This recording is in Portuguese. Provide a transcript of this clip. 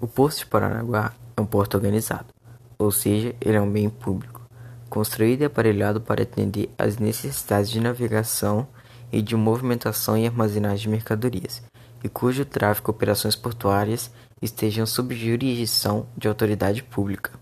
O posto de Paranaguá é um porto organizado, ou seja, ele é um bem público, construído e aparelhado para atender às necessidades de navegação e de movimentação e armazenagem de mercadorias, e cujo tráfego e operações portuárias estejam sob jurisdição de autoridade pública.